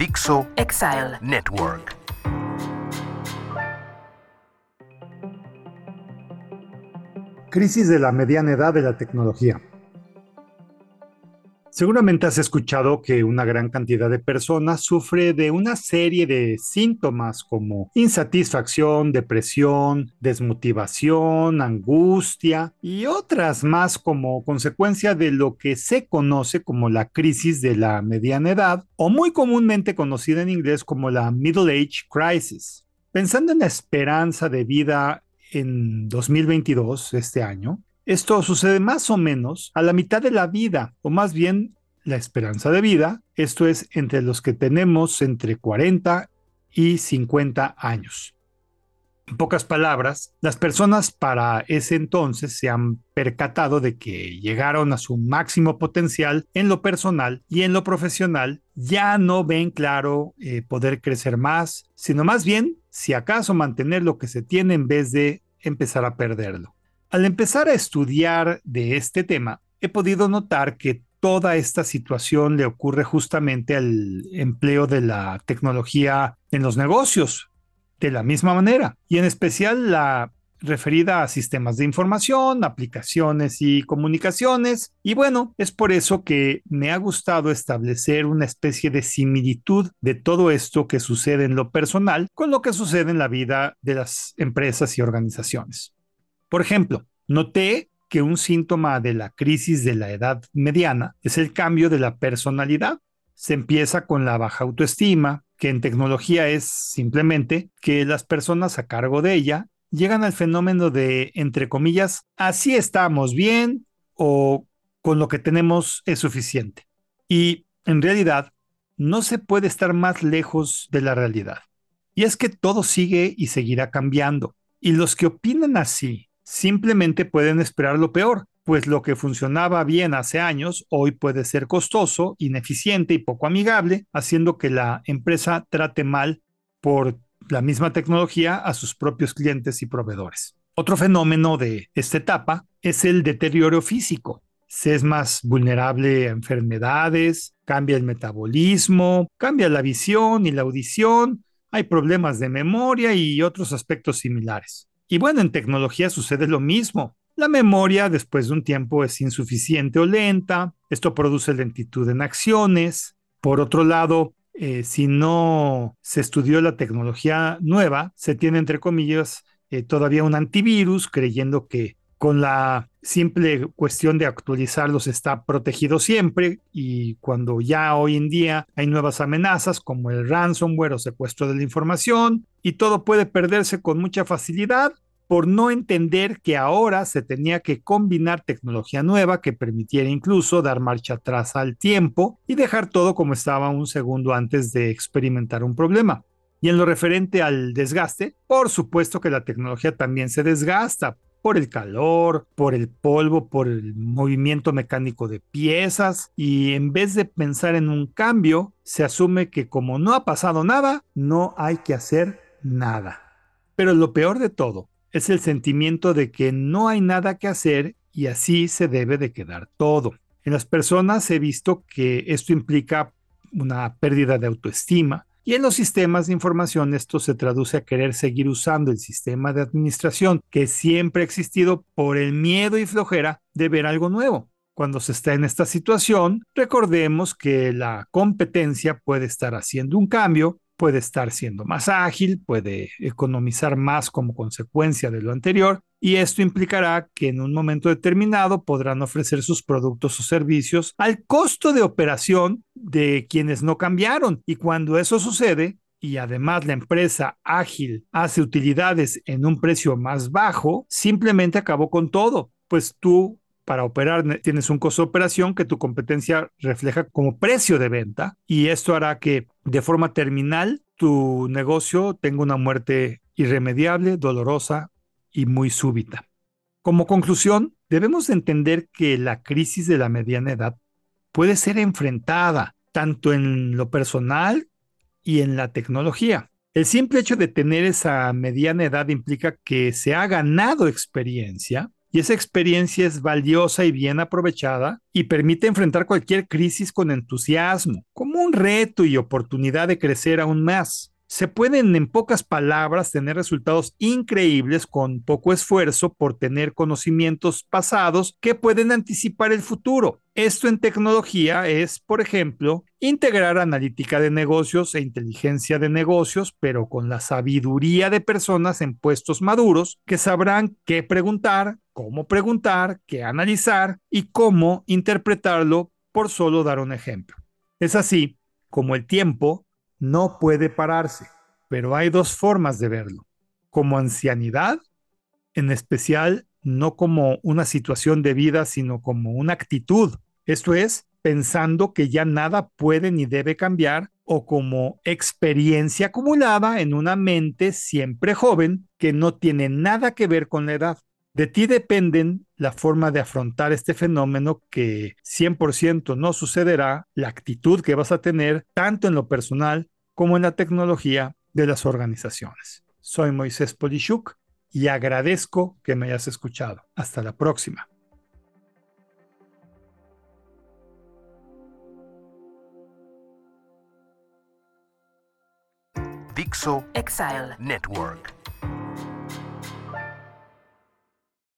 Dixo Exile Network. Crisis de la mediana edad de la tecnología. Seguramente has escuchado que una gran cantidad de personas sufre de una serie de síntomas como insatisfacción, depresión, desmotivación, angustia y otras más como consecuencia de lo que se conoce como la crisis de la mediana edad o muy comúnmente conocida en inglés como la Middle Age Crisis. Pensando en la esperanza de vida en 2022, este año, esto sucede más o menos a la mitad de la vida, o más bien la esperanza de vida, esto es entre los que tenemos entre 40 y 50 años. En pocas palabras, las personas para ese entonces se han percatado de que llegaron a su máximo potencial en lo personal y en lo profesional, ya no ven claro eh, poder crecer más, sino más bien, si acaso mantener lo que se tiene en vez de empezar a perderlo. Al empezar a estudiar de este tema, he podido notar que toda esta situación le ocurre justamente al empleo de la tecnología en los negocios, de la misma manera, y en especial la referida a sistemas de información, aplicaciones y comunicaciones. Y bueno, es por eso que me ha gustado establecer una especie de similitud de todo esto que sucede en lo personal con lo que sucede en la vida de las empresas y organizaciones. Por ejemplo, noté que un síntoma de la crisis de la edad mediana es el cambio de la personalidad. Se empieza con la baja autoestima, que en tecnología es simplemente que las personas a cargo de ella llegan al fenómeno de, entre comillas, así estamos bien o con lo que tenemos es suficiente. Y en realidad no se puede estar más lejos de la realidad. Y es que todo sigue y seguirá cambiando. Y los que opinan así simplemente pueden esperar lo peor, pues lo que funcionaba bien hace años hoy puede ser costoso, ineficiente y poco amigable, haciendo que la empresa trate mal por la misma tecnología a sus propios clientes y proveedores. Otro fenómeno de esta etapa es el deterioro físico. Se es más vulnerable a enfermedades, cambia el metabolismo, cambia la visión y la audición, hay problemas de memoria y otros aspectos similares. Y bueno, en tecnología sucede lo mismo. La memoria después de un tiempo es insuficiente o lenta. Esto produce lentitud en acciones. Por otro lado, eh, si no se estudió la tecnología nueva, se tiene entre comillas eh, todavía un antivirus creyendo que con la simple cuestión de actualizarlos está protegido siempre y cuando ya hoy en día hay nuevas amenazas como el ransomware o secuestro de la información y todo puede perderse con mucha facilidad por no entender que ahora se tenía que combinar tecnología nueva que permitiera incluso dar marcha atrás al tiempo y dejar todo como estaba un segundo antes de experimentar un problema. Y en lo referente al desgaste, por supuesto que la tecnología también se desgasta por el calor, por el polvo, por el movimiento mecánico de piezas y en vez de pensar en un cambio, se asume que como no ha pasado nada, no hay que hacer nada. Pero lo peor de todo es el sentimiento de que no hay nada que hacer y así se debe de quedar todo. En las personas he visto que esto implica una pérdida de autoestima, y en los sistemas de información esto se traduce a querer seguir usando el sistema de administración que siempre ha existido por el miedo y flojera de ver algo nuevo. Cuando se está en esta situación, recordemos que la competencia puede estar haciendo un cambio puede estar siendo más ágil, puede economizar más como consecuencia de lo anterior y esto implicará que en un momento determinado podrán ofrecer sus productos o servicios al costo de operación de quienes no cambiaron y cuando eso sucede y además la empresa ágil hace utilidades en un precio más bajo, simplemente acabó con todo, pues tú para operar tienes un costo de operación que tu competencia refleja como precio de venta y esto hará que de forma terminal tu negocio tenga una muerte irremediable, dolorosa y muy súbita. Como conclusión, debemos entender que la crisis de la mediana edad puede ser enfrentada tanto en lo personal y en la tecnología. El simple hecho de tener esa mediana edad implica que se ha ganado experiencia y esa experiencia es valiosa y bien aprovechada y permite enfrentar cualquier crisis con entusiasmo, como un reto y oportunidad de crecer aún más. Se pueden, en pocas palabras, tener resultados increíbles con poco esfuerzo por tener conocimientos pasados que pueden anticipar el futuro. Esto en tecnología es, por ejemplo, integrar analítica de negocios e inteligencia de negocios, pero con la sabiduría de personas en puestos maduros que sabrán qué preguntar, cómo preguntar, qué analizar y cómo interpretarlo, por solo dar un ejemplo. Es así como el tiempo no puede pararse, pero hay dos formas de verlo. Como ancianidad, en especial no como una situación de vida, sino como una actitud. Esto es, pensando que ya nada puede ni debe cambiar o como experiencia acumulada en una mente siempre joven que no tiene nada que ver con la edad. De ti dependen la forma de afrontar este fenómeno que 100% no sucederá, la actitud que vas a tener tanto en lo personal como en la tecnología de las organizaciones. Soy Moisés Polishuk y agradezco que me hayas escuchado. Hasta la próxima. Dixo Exile Network.